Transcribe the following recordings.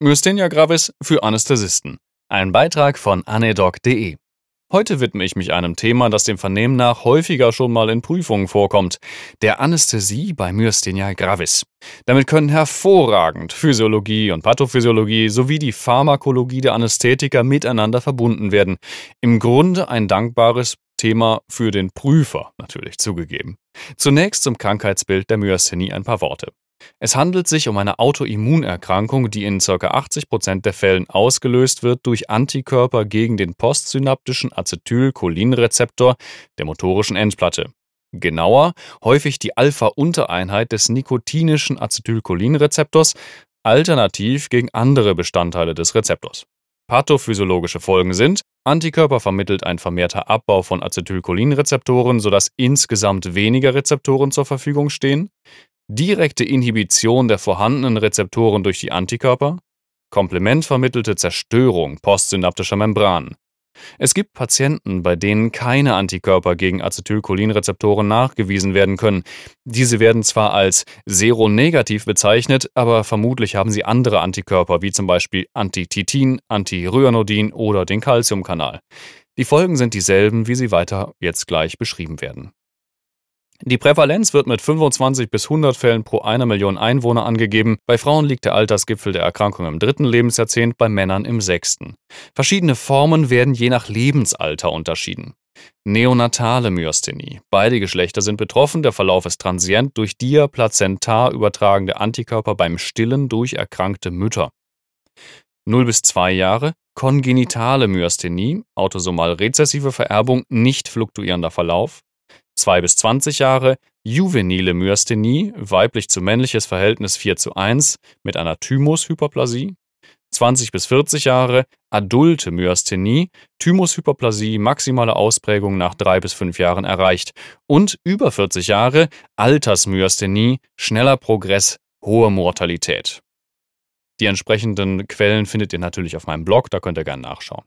Myasthenia gravis für Anästhesisten. Ein Beitrag von anedoc.de. Heute widme ich mich einem Thema, das dem Vernehmen nach häufiger schon mal in Prüfungen vorkommt, der Anästhesie bei Myasthenia gravis. Damit können hervorragend Physiologie und Pathophysiologie sowie die Pharmakologie der Anästhetiker miteinander verbunden werden. Im Grunde ein dankbares Thema für den Prüfer, natürlich zugegeben. Zunächst zum Krankheitsbild der Myasthenie ein paar Worte. Es handelt sich um eine Autoimmunerkrankung, die in ca. 80% der Fällen ausgelöst wird durch Antikörper gegen den postsynaptischen Acetylcholinrezeptor der motorischen Endplatte. Genauer, häufig die Alpha-Untereinheit des nikotinischen Acetylcholinrezeptors, alternativ gegen andere Bestandteile des Rezeptors. Pathophysiologische Folgen sind, Antikörper vermittelt ein vermehrter Abbau von Acetylcholinrezeptoren, sodass insgesamt weniger Rezeptoren zur Verfügung stehen, direkte Inhibition der vorhandenen Rezeptoren durch die Antikörper, komplementvermittelte Zerstörung postsynaptischer Membranen. Es gibt Patienten, bei denen keine Antikörper gegen Acetylcholinrezeptoren nachgewiesen werden können. Diese werden zwar als seronegativ bezeichnet, aber vermutlich haben sie andere Antikörper, wie zum Beispiel Antititin, Antiryanodin oder den Calciumkanal. Die Folgen sind dieselben, wie sie weiter jetzt gleich beschrieben werden. Die Prävalenz wird mit 25 bis 100 Fällen pro einer Million Einwohner angegeben. Bei Frauen liegt der Altersgipfel der Erkrankung im dritten Lebensjahrzehnt, bei Männern im sechsten. Verschiedene Formen werden je nach Lebensalter unterschieden. Neonatale Myasthenie. Beide Geschlechter sind betroffen. Der Verlauf ist transient durch diaplazentar übertragende Antikörper beim Stillen durch erkrankte Mütter. 0 bis 2 Jahre kongenitale Myasthenie, autosomal rezessive Vererbung, nicht fluktuierender Verlauf. 2 bis 20 Jahre, juvenile Myasthenie, weiblich zu männliches Verhältnis 4 zu 1 mit einer Thymushyperplasie, 20 bis 40 Jahre, adulte Myasthenie, Thymushyperplasie, maximale Ausprägung nach 3 bis 5 Jahren erreicht und über 40 Jahre, Altersmyasthenie, schneller Progress, hohe Mortalität. Die entsprechenden Quellen findet ihr natürlich auf meinem Blog, da könnt ihr gerne nachschauen.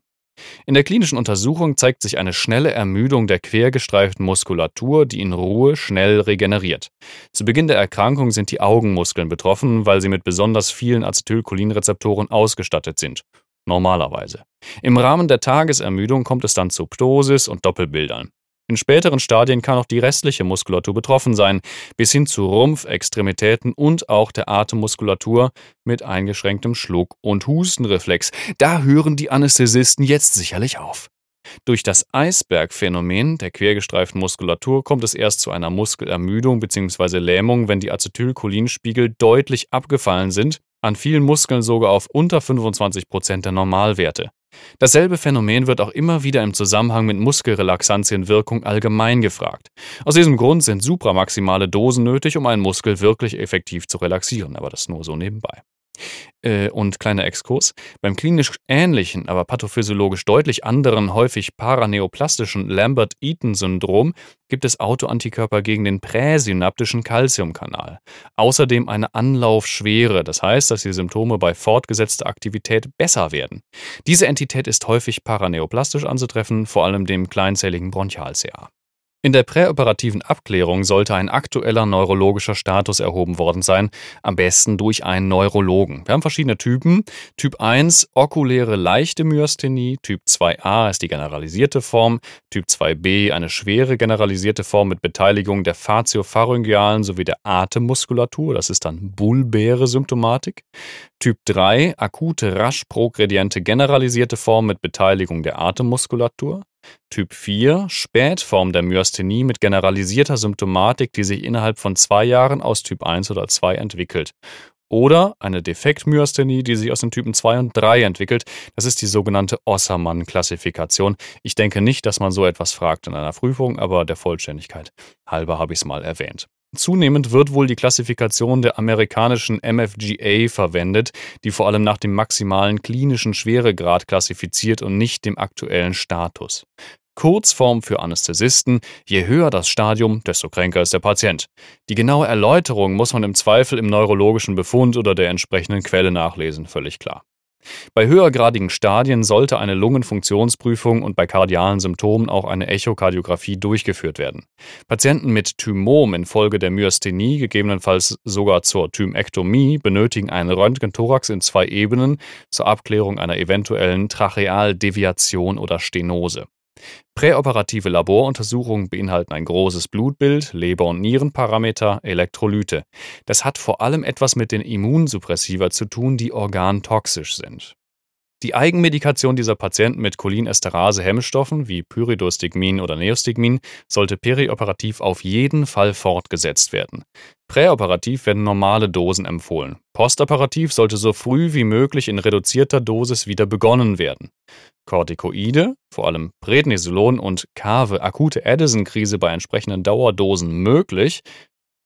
In der klinischen Untersuchung zeigt sich eine schnelle Ermüdung der quergestreiften Muskulatur, die in Ruhe schnell regeneriert. Zu Beginn der Erkrankung sind die Augenmuskeln betroffen, weil sie mit besonders vielen Acetylcholinrezeptoren ausgestattet sind. Normalerweise. Im Rahmen der Tagesermüdung kommt es dann zu Ptosis und Doppelbildern. In späteren Stadien kann auch die restliche Muskulatur betroffen sein, bis hin zu Rumpf, Extremitäten und auch der Atemmuskulatur mit eingeschränktem Schluck- und Hustenreflex. Da hören die Anästhesisten jetzt sicherlich auf. Durch das Eisbergphänomen der quergestreiften Muskulatur kommt es erst zu einer Muskelermüdung bzw. Lähmung, wenn die Acetylcholinspiegel deutlich abgefallen sind, an vielen Muskeln sogar auf unter 25 Prozent der Normalwerte. Dasselbe Phänomen wird auch immer wieder im Zusammenhang mit Muskelrelaxantienwirkung allgemein gefragt. Aus diesem Grund sind supramaximale Dosen nötig, um einen Muskel wirklich effektiv zu relaxieren, aber das nur so nebenbei. Äh, und kleiner Exkurs. Beim klinisch ähnlichen, aber pathophysiologisch deutlich anderen, häufig paraneoplastischen Lambert-Eaton-Syndrom gibt es Autoantikörper gegen den präsynaptischen Calciumkanal. Außerdem eine Anlaufschwere, das heißt, dass die Symptome bei fortgesetzter Aktivität besser werden. Diese Entität ist häufig paraneoplastisch anzutreffen, vor allem dem kleinzelligen Bronchial-CA. In der präoperativen Abklärung sollte ein aktueller neurologischer Status erhoben worden sein, am besten durch einen Neurologen. Wir haben verschiedene Typen. Typ 1 okuläre leichte Myasthenie, Typ 2a ist die generalisierte Form, Typ 2b eine schwere generalisierte Form mit Beteiligung der faciopharyngealen sowie der Atemmuskulatur, das ist dann bulbäre Symptomatik. Typ 3 akute rasch progrediente generalisierte Form mit Beteiligung der Atemmuskulatur. Typ 4 Spätform der Myasthenie mit generalisierter Symptomatik, die sich innerhalb von zwei Jahren aus Typ 1 oder 2 entwickelt. Oder eine Defektmyasthenie, die sich aus den Typen 2 und 3 entwickelt. Das ist die sogenannte Ossermann-Klassifikation. Ich denke nicht, dass man so etwas fragt in einer Prüfung, aber der Vollständigkeit halber habe ich es mal erwähnt. Zunehmend wird wohl die Klassifikation der amerikanischen MFGA verwendet, die vor allem nach dem maximalen klinischen Schweregrad klassifiziert und nicht dem aktuellen Status. Kurzform für Anästhesisten, je höher das Stadium, desto kränker ist der Patient. Die genaue Erläuterung muss man im Zweifel im neurologischen Befund oder der entsprechenden Quelle nachlesen, völlig klar. Bei höhergradigen Stadien sollte eine Lungenfunktionsprüfung und bei kardialen Symptomen auch eine Echokardiographie durchgeführt werden. Patienten mit Thymom infolge der Myasthenie, gegebenenfalls sogar zur Thymektomie, benötigen einen Röntgenthorax in zwei Ebenen zur Abklärung einer eventuellen Trachealdeviation oder Stenose. Präoperative Laboruntersuchungen beinhalten ein großes Blutbild, Leber- und Nierenparameter, Elektrolyte. Das hat vor allem etwas mit den Immunsuppressiva zu tun, die organtoxisch sind. Die Eigenmedikation dieser Patienten mit Cholinesterase-Hemmstoffen wie Pyridostigmin oder Neostigmin sollte perioperativ auf jeden Fall fortgesetzt werden. Präoperativ werden normale Dosen empfohlen. Postoperativ sollte so früh wie möglich in reduzierter Dosis wieder begonnen werden. Corticoide, vor allem Prednisolon und Kave, akute Addison-Krise bei entsprechenden Dauerdosen möglich,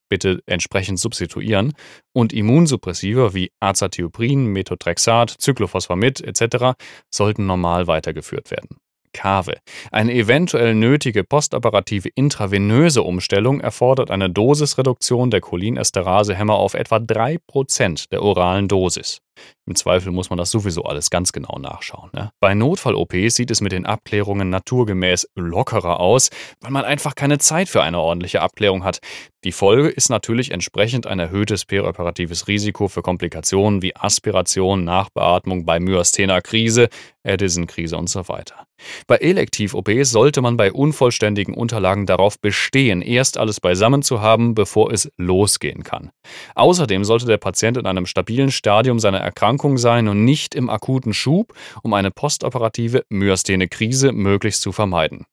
bitte entsprechend substituieren, und Immunsuppressiva wie Azathioprin, Methotrexat, Cyclophosphamid etc. sollten normal weitergeführt werden. Kave. Eine eventuell nötige postoperative intravenöse Umstellung erfordert eine Dosisreduktion der Cholinesterase-Hämmer auf etwa 3% der oralen Dosis. Im Zweifel muss man das sowieso alles ganz genau nachschauen. Ne? Bei Notfall-OPs sieht es mit den Abklärungen naturgemäß lockerer aus, weil man einfach keine Zeit für eine ordentliche Abklärung hat. Die Folge ist natürlich entsprechend ein erhöhtes perioperatives Risiko für Komplikationen wie Aspiration, Nachbeatmung bei Myasthena-Krise, Addison-Krise und so weiter. Bei Elektiv-OPs sollte man bei unvollständigen Unterlagen darauf bestehen, erst alles beisammen zu haben, bevor es losgehen kann. Außerdem sollte der Patient in einem stabilen Stadium seiner Erkrankung sein und nicht im akuten Schub, um eine postoperative Myasthene-Krise möglichst zu vermeiden.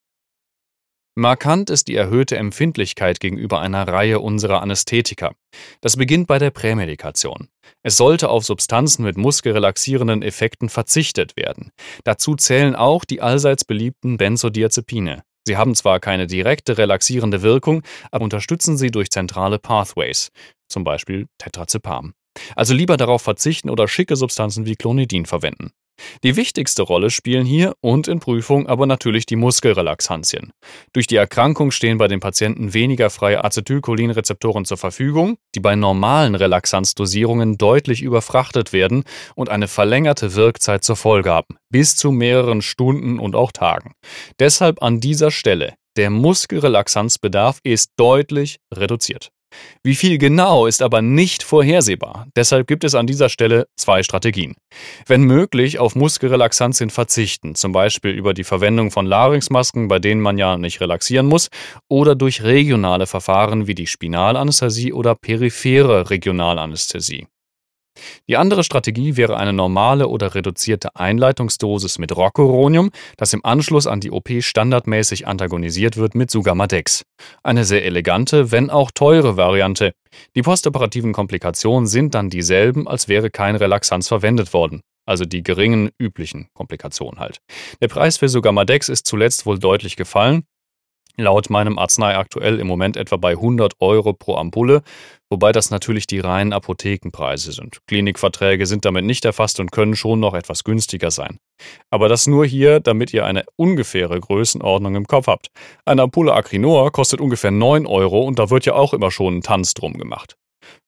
Markant ist die erhöhte Empfindlichkeit gegenüber einer Reihe unserer Anästhetika. Das beginnt bei der Prämedikation. Es sollte auf Substanzen mit muskelrelaxierenden Effekten verzichtet werden. Dazu zählen auch die allseits beliebten Benzodiazepine. Sie haben zwar keine direkte relaxierende Wirkung, aber unterstützen sie durch zentrale Pathways, zum Beispiel Tetrazepam. Also lieber darauf verzichten oder schicke Substanzen wie Clonidin verwenden. Die wichtigste Rolle spielen hier und in Prüfung aber natürlich die Muskelrelaxantien. Durch die Erkrankung stehen bei den Patienten weniger freie Acetylcholinrezeptoren zur Verfügung, die bei normalen Relaxanzdosierungen deutlich überfrachtet werden und eine verlängerte Wirkzeit zur Folge haben, bis zu mehreren Stunden und auch Tagen. Deshalb an dieser Stelle, der Muskelrelaxanzbedarf ist deutlich reduziert. Wie viel genau ist aber nicht vorhersehbar. Deshalb gibt es an dieser Stelle zwei Strategien. Wenn möglich, auf Muskelrelaxantien verzichten, zum Beispiel über die Verwendung von Larynxmasken, bei denen man ja nicht relaxieren muss, oder durch regionale Verfahren wie die Spinalanästhesie oder periphere Regionalanästhesie. Die andere Strategie wäre eine normale oder reduzierte Einleitungsdosis mit Rocuronium, das im Anschluss an die OP standardmäßig antagonisiert wird mit Sugamadex. Eine sehr elegante, wenn auch teure Variante. Die postoperativen Komplikationen sind dann dieselben, als wäre kein Relaxanz verwendet worden. Also die geringen üblichen Komplikationen halt. Der Preis für Sugamadex ist zuletzt wohl deutlich gefallen laut meinem Arznei aktuell im Moment etwa bei 100 Euro pro Ampulle, wobei das natürlich die reinen Apothekenpreise sind. Klinikverträge sind damit nicht erfasst und können schon noch etwas günstiger sein. Aber das nur hier, damit ihr eine ungefähre Größenordnung im Kopf habt. Eine Ampulle Acrinor kostet ungefähr 9 Euro und da wird ja auch immer schon ein Tanz drum gemacht.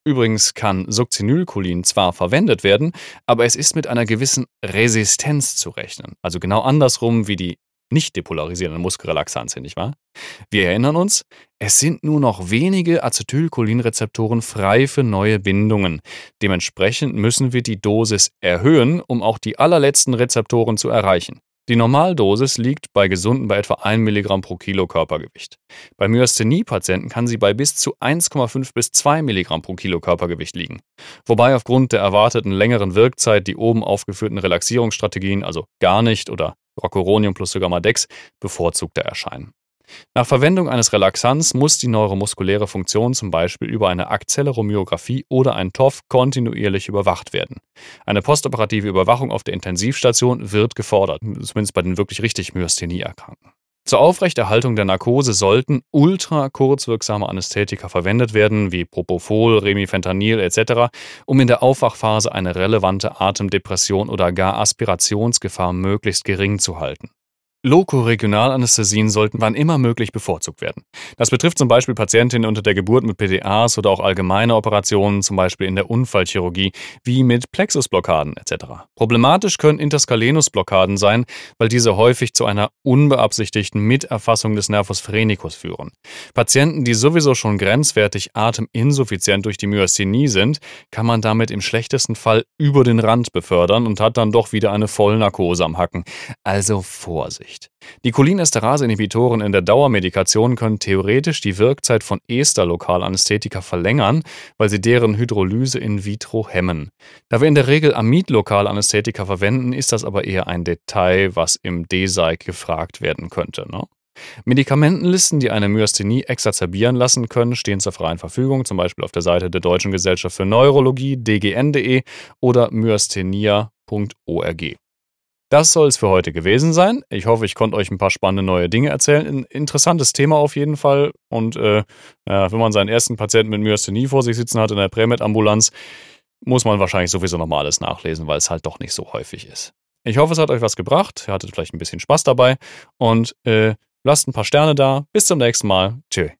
Übrigens kann Succinylcholin zwar verwendet werden, aber es ist mit einer gewissen Resistenz zu rechnen. Also genau andersrum wie die nicht depolarisierenden Muskelrelaxantien, nicht wahr? Wir erinnern uns, es sind nur noch wenige Acetylcholinrezeptoren frei für neue Bindungen. Dementsprechend müssen wir die Dosis erhöhen, um auch die allerletzten Rezeptoren zu erreichen. Die Normaldosis liegt bei Gesunden bei etwa 1 Milligramm pro Kilo Körpergewicht. Bei Myasthenie-Patienten kann sie bei bis zu 1,5 bis 2 Milligramm pro Kilo Körpergewicht liegen. Wobei aufgrund der erwarteten längeren Wirkzeit die oben aufgeführten Relaxierungsstrategien, also gar nicht oder Rocuronium plus Sugamadex, bevorzugter erscheinen. Nach Verwendung eines Relaxants muss die neuromuskuläre Funktion zum Beispiel über eine Akzeleromyographie oder ein TOF kontinuierlich überwacht werden. Eine postoperative Überwachung auf der Intensivstation wird gefordert, zumindest bei den wirklich richtig Myasthenie-Erkrankten. Zur Aufrechterhaltung der Narkose sollten ultra kurzwirksame Anästhetika verwendet werden, wie Propofol, Remifentanil etc., um in der Aufwachphase eine relevante Atemdepression oder gar Aspirationsgefahr möglichst gering zu halten. Lokoregionalanästhesien sollten wann immer möglich bevorzugt werden. Das betrifft zum Beispiel Patientinnen unter der Geburt mit PDAs oder auch allgemeine Operationen, zum Beispiel in der Unfallchirurgie, wie mit Plexusblockaden etc. Problematisch können Interskalenusblockaden sein, weil diese häufig zu einer unbeabsichtigten Miterfassung des Nervus phrenicus führen. Patienten, die sowieso schon grenzwertig ateminsuffizient durch die Myasthenie sind, kann man damit im schlechtesten Fall über den Rand befördern und hat dann doch wieder eine Vollnarkose am Hacken. Also Vorsicht. Vorsicht. Die Cholinesterase-Inhibitoren in der Dauermedikation können theoretisch die Wirkzeit von Ester-Lokalanästhetika verlängern, weil sie deren Hydrolyse in vitro hemmen. Da wir in der Regel Amid-Lokalanästhetika verwenden, ist das aber eher ein Detail, was im DSEIG gefragt werden könnte. Ne? Medikamentenlisten, die eine Myasthenie exacerbieren lassen können, stehen zur freien Verfügung, zum Beispiel auf der Seite der Deutschen Gesellschaft für Neurologie, dgn.de oder myasthenia.org. Das soll es für heute gewesen sein. Ich hoffe, ich konnte euch ein paar spannende neue Dinge erzählen. Ein interessantes Thema auf jeden Fall. Und äh, wenn man seinen ersten Patienten mit Myasthenie vor sich sitzen hat in der Prämed-Ambulanz, muss man wahrscheinlich sowieso nochmal alles nachlesen, weil es halt doch nicht so häufig ist. Ich hoffe, es hat euch was gebracht. Ihr hattet vielleicht ein bisschen Spaß dabei. Und äh, lasst ein paar Sterne da. Bis zum nächsten Mal. Tschüss.